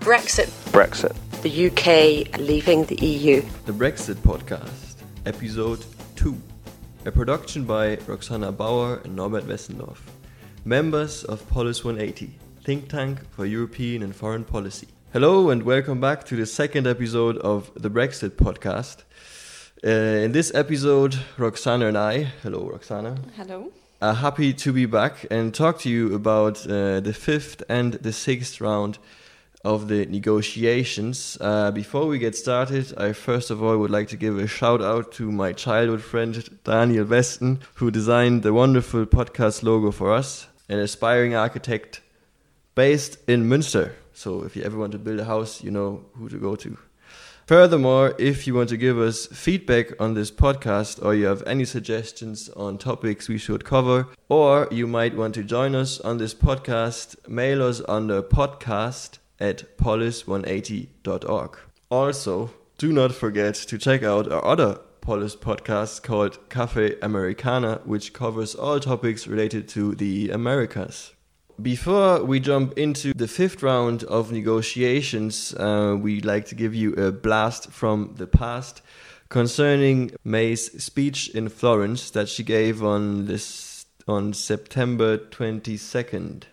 Brexit. Brexit. The UK leaving the EU. The Brexit Podcast, Episode 2. A production by Roxana Bauer and Norbert Wessendorf. Members of Polis 180, think tank for European and foreign policy. Hello and welcome back to the second episode of the Brexit Podcast. Uh, in this episode, Roxana and I, hello Roxana, Hello. are happy to be back and talk to you about uh, the fifth and the sixth round of the negotiations. Uh, before we get started, I first of all would like to give a shout out to my childhood friend Daniel Weston, who designed the wonderful podcast logo for us, an aspiring architect based in Münster. So if you ever want to build a house, you know who to go to. Furthermore, if you want to give us feedback on this podcast or you have any suggestions on topics we should cover, or you might want to join us on this podcast, mail us under podcast at polis180.org. Also, do not forget to check out our other Polis podcast called Cafe Americana, which covers all topics related to the Americas. Before we jump into the fifth round of negotiations, uh, we'd like to give you a blast from the past concerning May's speech in Florence that she gave on this on September 22nd.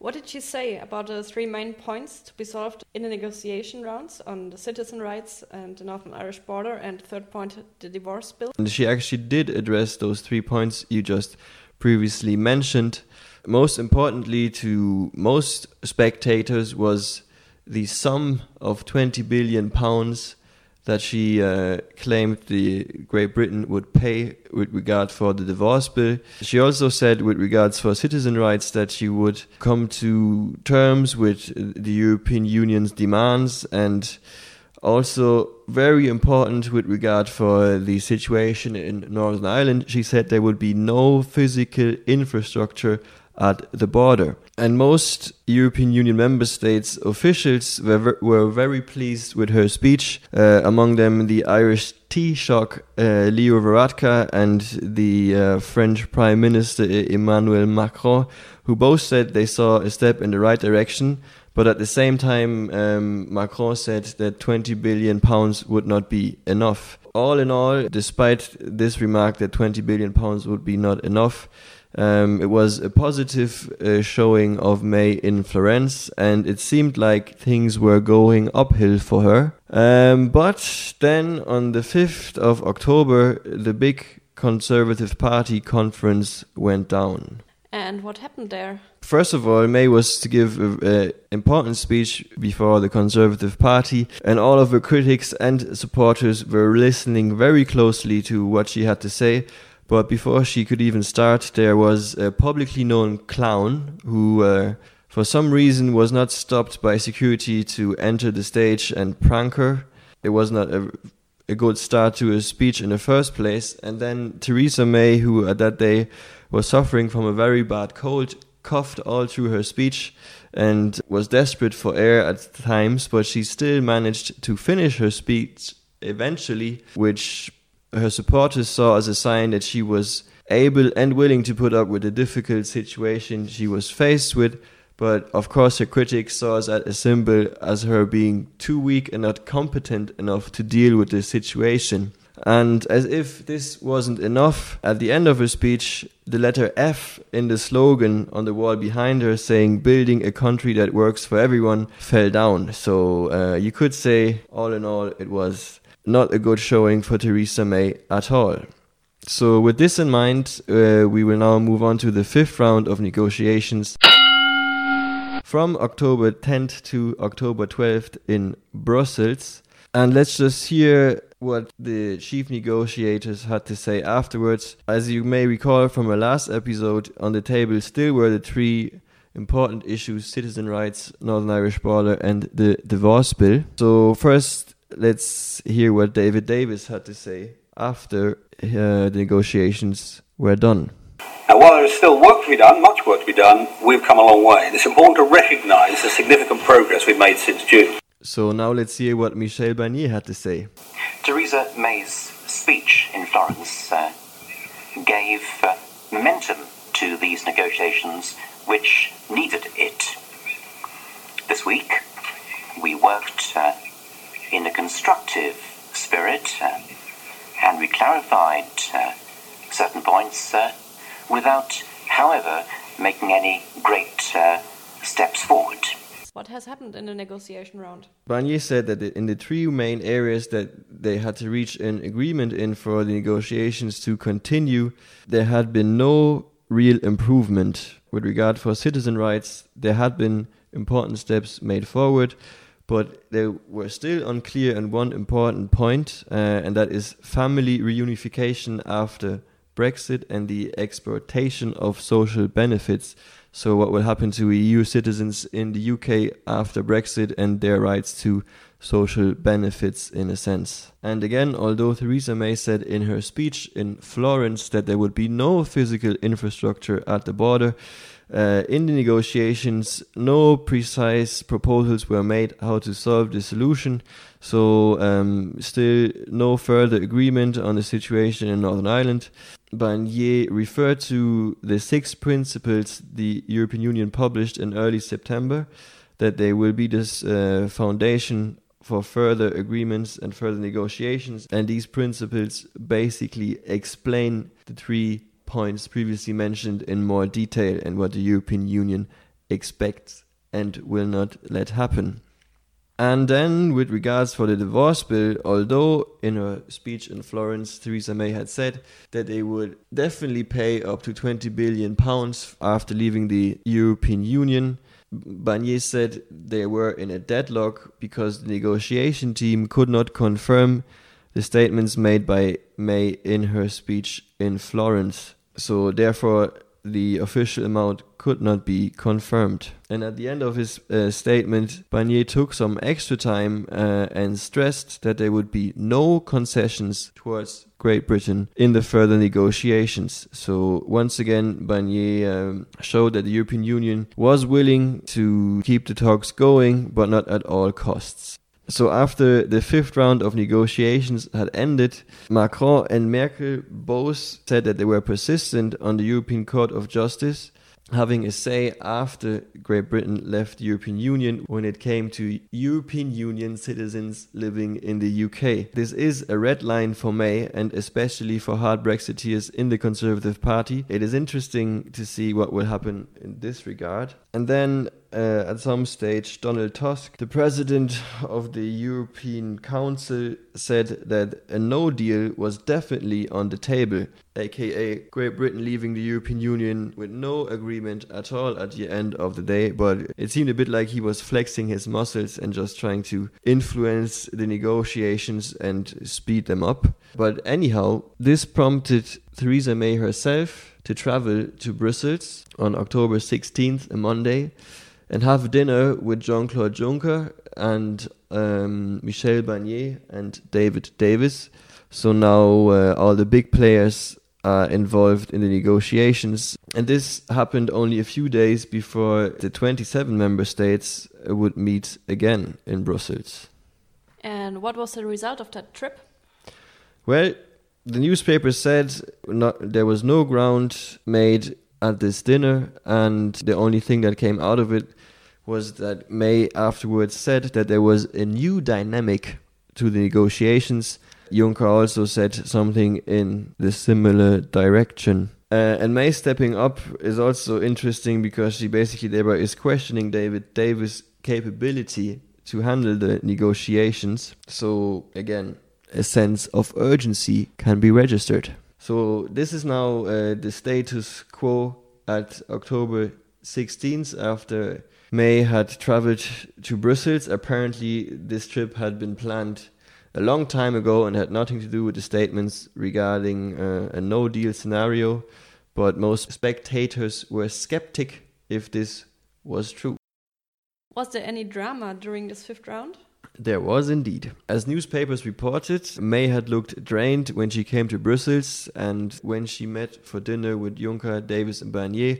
What did she say about the three main points to be solved in the negotiation rounds on the citizen rights and the Northern Irish border, and third point, the divorce bill? And she actually did address those three points you just previously mentioned. Most importantly, to most spectators, was the sum of 20 billion pounds that she uh, claimed the Great Britain would pay with regard for the divorce bill. She also said, with regards for citizen rights, that she would come to terms with the European Union's demands and also very important with regard for the situation in Northern Ireland. She said there would be no physical infrastructure at the border. And most European Union member states officials were, were very pleased with her speech, uh, among them the Irish Taoiseach uh, Leo Varadkar and the uh, French Prime Minister Emmanuel Macron, who both said they saw a step in the right direction. But at the same time, um, Macron said that 20 billion pounds would not be enough. All in all, despite this remark that 20 billion pounds would be not enough, um, it was a positive uh, showing of May in Florence, and it seemed like things were going uphill for her. Um, but then on the 5th of October, the big Conservative Party conference went down. And what happened there? First of all, May was to give an important speech before the Conservative Party, and all of her critics and supporters were listening very closely to what she had to say. But before she could even start, there was a publicly known clown who, uh, for some reason, was not stopped by security to enter the stage and prank her. It was not a, a good start to a speech in the first place. And then Theresa May, who at that day was suffering from a very bad cold, coughed all through her speech and was desperate for air at times, but she still managed to finish her speech eventually, which her supporters saw as a sign that she was able and willing to put up with the difficult situation she was faced with. But of course, her critics saw as a symbol as her being too weak and not competent enough to deal with the situation. And as if this wasn't enough, at the end of her speech, the letter F in the slogan on the wall behind her saying, Building a country that works for everyone, fell down. So uh, you could say, all in all, it was not a good showing for Theresa May at all. So, with this in mind, uh, we will now move on to the fifth round of negotiations from October 10th to October 12th in Brussels. And let's just hear what the chief negotiators had to say afterwards. As you may recall from our last episode, on the table still were the three important issues citizen rights, Northern Irish border, and the divorce bill. So, first, let's hear what David Davis had to say after uh, the negotiations were done. Now, while there is still work to be done, much work to be done, we've come a long way. And it's important to recognise the significant progress we've made since June. So now let's hear what Michel Barnier had to say. Theresa May's speech in Florence uh, gave uh, momentum to these negotiations, which needed it. This week, we worked uh, in a constructive spirit uh, and we clarified uh, certain points uh, without, however, making any great uh, steps forward. What has happened in the negotiation round? Barnier said that in the three main areas that they had to reach an agreement in for the negotiations to continue, there had been no real improvement. With regard for citizen rights, there had been important steps made forward, but they were still unclear on one important point, uh, and that is family reunification after Brexit and the exportation of social benefits. So, what will happen to EU citizens in the UK after Brexit and their rights to social benefits, in a sense. And again, although Theresa May said in her speech in Florence that there would be no physical infrastructure at the border, uh, in the negotiations, no precise proposals were made how to solve the solution. So, um, still no further agreement on the situation in Northern Ireland. Barnier referred to the six principles the European Union published in early September, that they will be this uh, foundation for further agreements and further negotiations. And these principles basically explain the three points previously mentioned in more detail and what the European Union expects and will not let happen. And then, with regards for the divorce bill, although in her speech in Florence, Theresa May had said that they would definitely pay up to 20 billion pounds after leaving the European Union, Barnier said they were in a deadlock because the negotiation team could not confirm the statements made by May in her speech in Florence. So, therefore, the official amount could not be confirmed. And at the end of his uh, statement, Barnier took some extra time uh, and stressed that there would be no concessions towards Great Britain in the further negotiations. So, once again, Barnier um, showed that the European Union was willing to keep the talks going, but not at all costs. So after the fifth round of negotiations had ended, Macron and Merkel both said that they were persistent on the European Court of Justice having a say after Great Britain left the European Union when it came to European Union citizens living in the UK. This is a red line for May and especially for hard Brexiteers in the Conservative Party. It is interesting to see what will happen in this regard. And then uh, at some stage, Donald Tusk, the president of the European Council, said that a no deal was definitely on the table, aka Great Britain leaving the European Union with no agreement at all at the end of the day. But it seemed a bit like he was flexing his muscles and just trying to influence the negotiations and speed them up. But anyhow, this prompted Theresa May herself to travel to Brussels on October 16th, a Monday and have dinner with Jean Claude Juncker and um, Michel Barnier and David Davis. So now uh, all the big players are involved in the negotiations. And this happened only a few days before the 27 member states would meet again in Brussels. And what was the result of that trip? Well, the newspaper said not, there was no ground made at this dinner, and the only thing that came out of it was that May afterwards said that there was a new dynamic to the negotiations. Juncker also said something in the similar direction. Uh, and May stepping up is also interesting because she basically thereby is questioning David Davis' capability to handle the negotiations. So again, a sense of urgency can be registered. So this is now uh, the status quo at October 16th after May had traveled to Brussels. Apparently, this trip had been planned a long time ago and had nothing to do with the statements regarding uh, a no deal scenario, but most spectators were skeptic if this was true. Was there any drama during this fifth round? There was indeed. As newspapers reported, May had looked drained when she came to Brussels, and when she met for dinner with Juncker, Davis, and Barnier,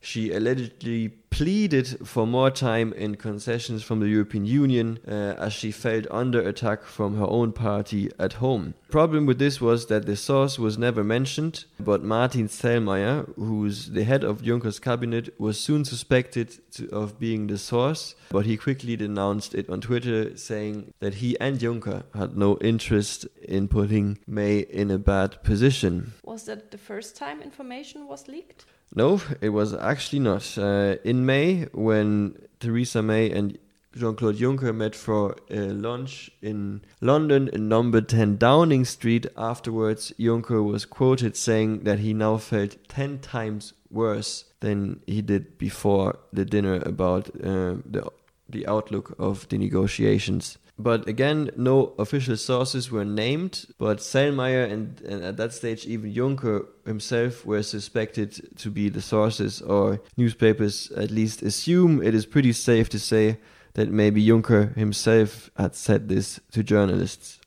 she allegedly pleaded for more time in concessions from the European Union uh, as she felt under attack from her own party at home. Problem with this was that the source was never mentioned, but Martin Selmayr, who's the head of Juncker's cabinet, was soon suspected to, of being the source, but he quickly denounced it on Twitter, saying that he and Juncker had no interest in putting May in a bad position. Was that the first time information was leaked? No, it was actually not. Uh, in May, when Theresa May and Jean Claude Juncker met for a lunch in London in number 10 Downing Street. Afterwards, Juncker was quoted saying that he now felt 10 times worse than he did before the dinner about uh, the, the outlook of the negotiations. But again, no official sources were named, but Selmayr and, and at that stage even Juncker himself were suspected to be the sources, or newspapers at least assume it is pretty safe to say that maybe Juncker himself had said this to journalists.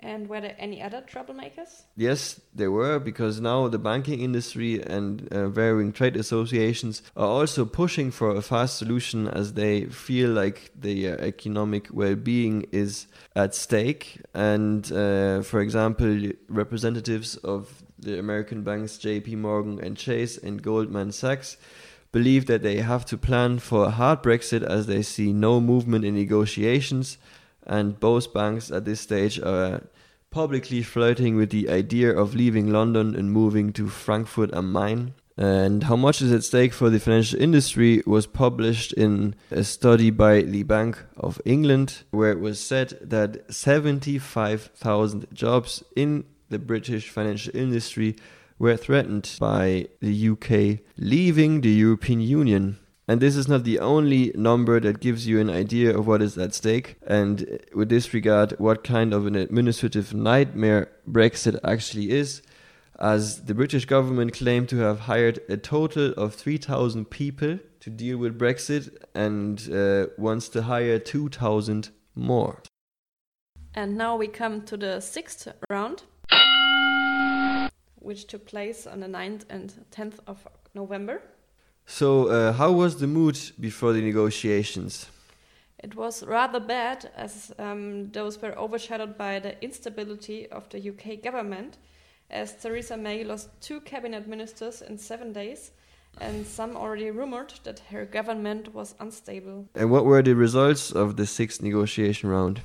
And were there any other troublemakers? Yes, there were, because now the banking industry and uh, varying trade associations are also pushing for a fast solution as they feel like their economic well being is at stake. And, uh, for example, representatives of the American banks JP Morgan and Chase and Goldman Sachs believe that they have to plan for a hard Brexit as they see no movement in negotiations and both banks at this stage are publicly flirting with the idea of leaving London and moving to Frankfurt am Main. And how much is at stake for the financial industry was published in a study by the Bank of England, where it was said that 75,000 jobs in the British financial industry were threatened by the UK leaving the European Union. And this is not the only number that gives you an idea of what is at stake. And with this regard, what kind of an administrative nightmare Brexit actually is, as the British government claimed to have hired a total of 3,000 people to deal with Brexit and uh, wants to hire 2,000 more. And now we come to the sixth round, which took place on the 9th and 10th of November. So, uh, how was the mood before the negotiations? It was rather bad, as um, those were overshadowed by the instability of the UK government, as Theresa May lost two cabinet ministers in seven days, and some already rumored that her government was unstable. And what were the results of the sixth negotiation round?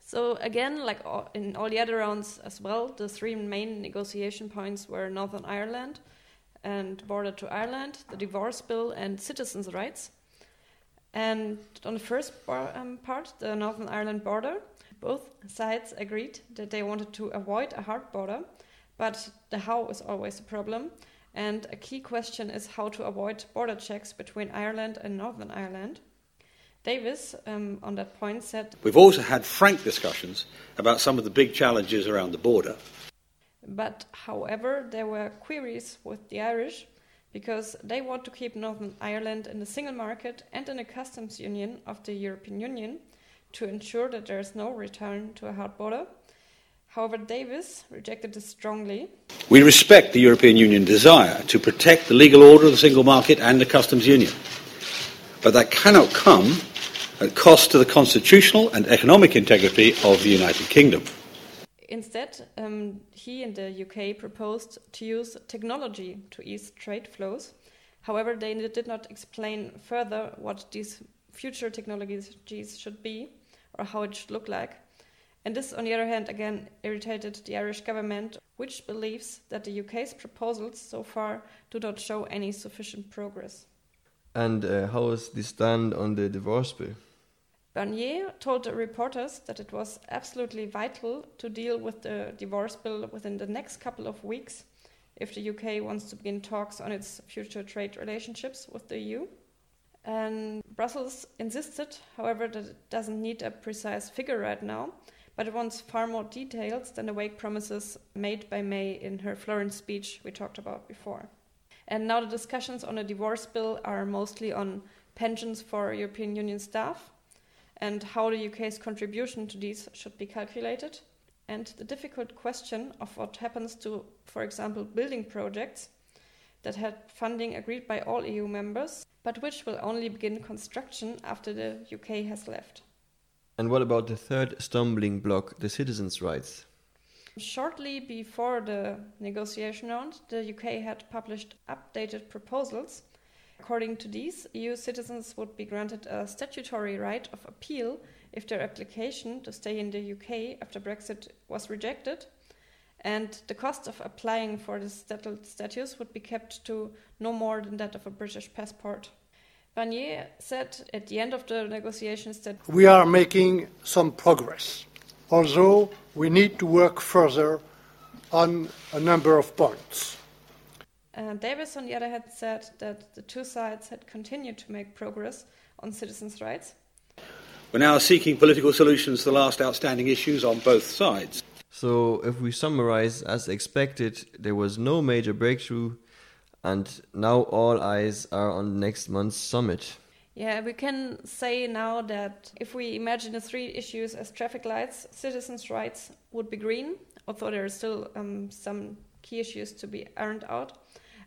So, again, like in all the other rounds as well, the three main negotiation points were Northern Ireland and border to Ireland, the divorce bill, and citizens' rights. And on the first um, part, the Northern Ireland border, both sides agreed that they wanted to avoid a hard border, but the how is always a problem. And a key question is how to avoid border checks between Ireland and Northern Ireland. Davis, um, on that point, said We've also had frank discussions about some of the big challenges around the border. But however, there were queries with the Irish because they want to keep Northern Ireland in the single market and in a customs union of the European Union to ensure that there is no return to a hard border. However, Davis rejected this strongly. We respect the European Union desire to protect the legal order of the single market and the customs union. But that cannot come at cost to the constitutional and economic integrity of the United Kingdom. Instead, um, he and the UK proposed to use technology to ease trade flows. However, they did not explain further what these future technologies should be or how it should look like. And this, on the other hand, again irritated the Irish government, which believes that the UK's proposals so far do not show any sufficient progress. And uh, how is this done on the divorce bill? Barnier told the reporters that it was absolutely vital to deal with the divorce bill within the next couple of weeks if the UK wants to begin talks on its future trade relationships with the EU. And Brussels insisted, however, that it doesn't need a precise figure right now, but it wants far more details than the vague promises made by May in her Florence speech we talked about before. And now the discussions on a divorce bill are mostly on pensions for European Union staff and how the UK's contribution to these should be calculated, and the difficult question of what happens to, for example, building projects. that had funding agreed by all EU members, but which will only begin construction after the UK has left. And what about the third stumbling block, the citizens' rights? Shortly before the negotiation round, the UK had published updated proposals. According to these, EU citizens would be granted a statutory right of appeal if their application to stay in the UK after Brexit was rejected, and the cost of applying for this settled status would be kept to no more than that of a British passport. Barnier said at the end of the negotiations that we are making some progress, although we need to work further on a number of points. Uh, Davis, on the other hand, said that the two sides had continued to make progress on citizens' rights. We're now seeking political solutions to the last outstanding issues on both sides. So, if we summarize, as expected, there was no major breakthrough, and now all eyes are on next month's summit. Yeah, we can say now that if we imagine the three issues as traffic lights, citizens' rights would be green, although there are still um, some key issues to be ironed out.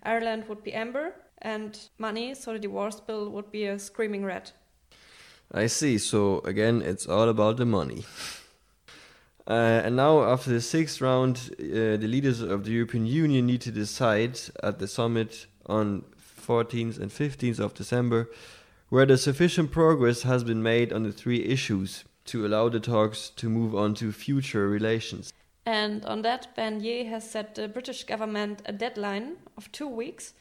Ireland would be amber, and money, so the divorce bill would be a screaming red. I see. So again, it's all about the money. Uh, and now, after the sixth round, uh, the leaders of the European Union need to decide at the summit on 14th and 15th of December whether sufficient progress has been made on the three issues to allow the talks to move on to future relations. And on that, Barnier has set the British government a deadline of two weeks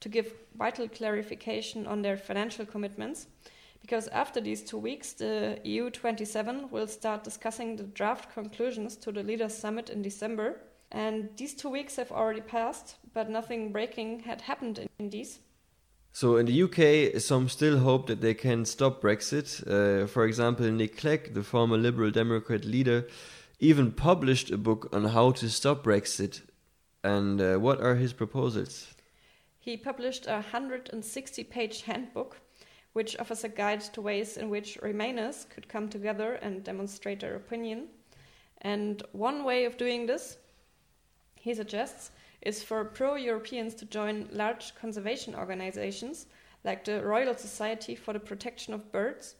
to give vital clarification on their financial commitments because after these two weeks, the EU 27 will start discussing the draft conclusions to the Leaders' Summit in December. And these two weeks have already passed, but nothing breaking had happened in, these. So in the UK, some still hope that they can stop Brexit. Uh, for example, Nick Clegg, the former Liberal Democrat leader, even published a book on how to stop Brexit. And uh, what are his proposals? He published a 160 page handbook which offers a guide to ways in which Remainers could come together and demonstrate their opinion. And one way of doing this, he suggests, is for pro Europeans to join large conservation organizations like the Royal Society for the Protection of Birds,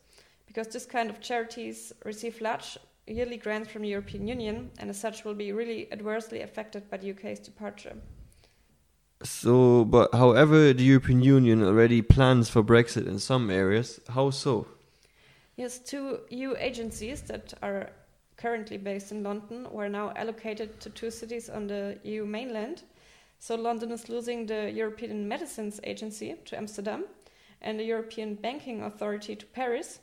because this kind of charities receive large yearly grants from the European Union and as such will be really adversely affected by the UK's departure. So, but however, the European Union already plans for Brexit in some areas. How so? Yes, two EU agencies that are currently based in London were now allocated to two cities on the EU mainland. So, London is losing the European Medicines Agency to Amsterdam and the European Banking Authority to Paris.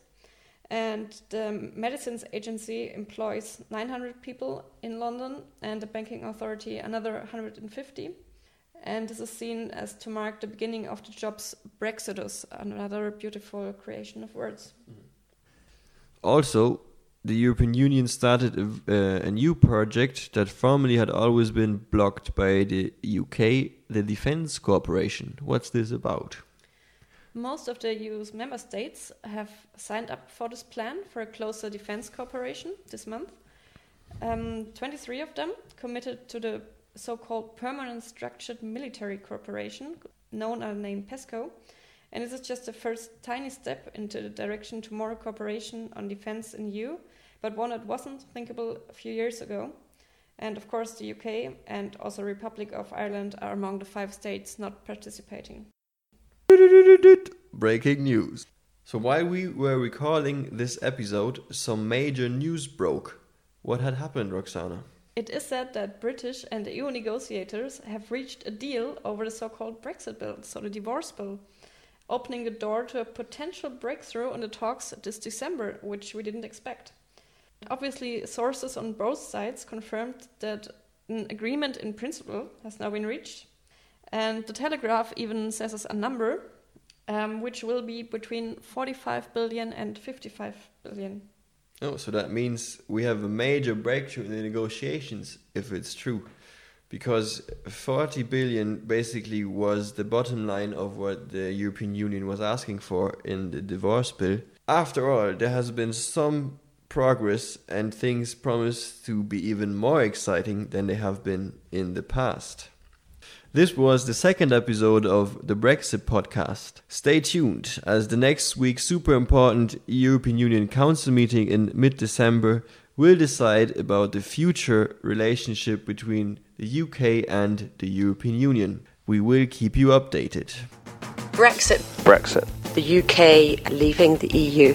And the Medicines Agency employs 900 people in London, and the Banking Authority another 150 and this is seen as to mark the beginning of the jobs Brexodus, another beautiful creation of words. Also, the European Union started a, uh, a, new project that formerly had always been blocked by the UK, the Defence Cooperation. What's this about? Most of the EU's member states have signed up for this plan for a closer defence cooperation this month. Um, 23 of them committed to the so-called permanent structured military cooperation, known under the name PESCO, and this is just the first tiny step into the direction to more cooperation on defense in EU, but one that wasn't thinkable a few years ago. And of course, the UK and also Republic of Ireland are among the five states not participating. Breaking news. So while we were recording this episode, some major news broke. What had happened, Roxana? It is said that British and EU negotiators have reached a deal over the so called Brexit bill, so the divorce bill, opening the door to a potential breakthrough in the talks this December, which we didn't expect. Obviously, sources on both sides confirmed that an agreement in principle has now been reached. And the Telegraph even says a number, um, which will be between 45 billion and 55 billion. Oh, so that means we have a major breakthrough in the negotiations, if it's true. Because 40 billion basically was the bottom line of what the European Union was asking for in the divorce bill. After all, there has been some progress and things promise to be even more exciting than they have been in the past. This was the second episode of the Brexit podcast. Stay tuned, as the next week's super important European Union Council meeting in mid December will decide about the future relationship between the UK and the European Union. We will keep you updated. Brexit. Brexit. The UK leaving the EU.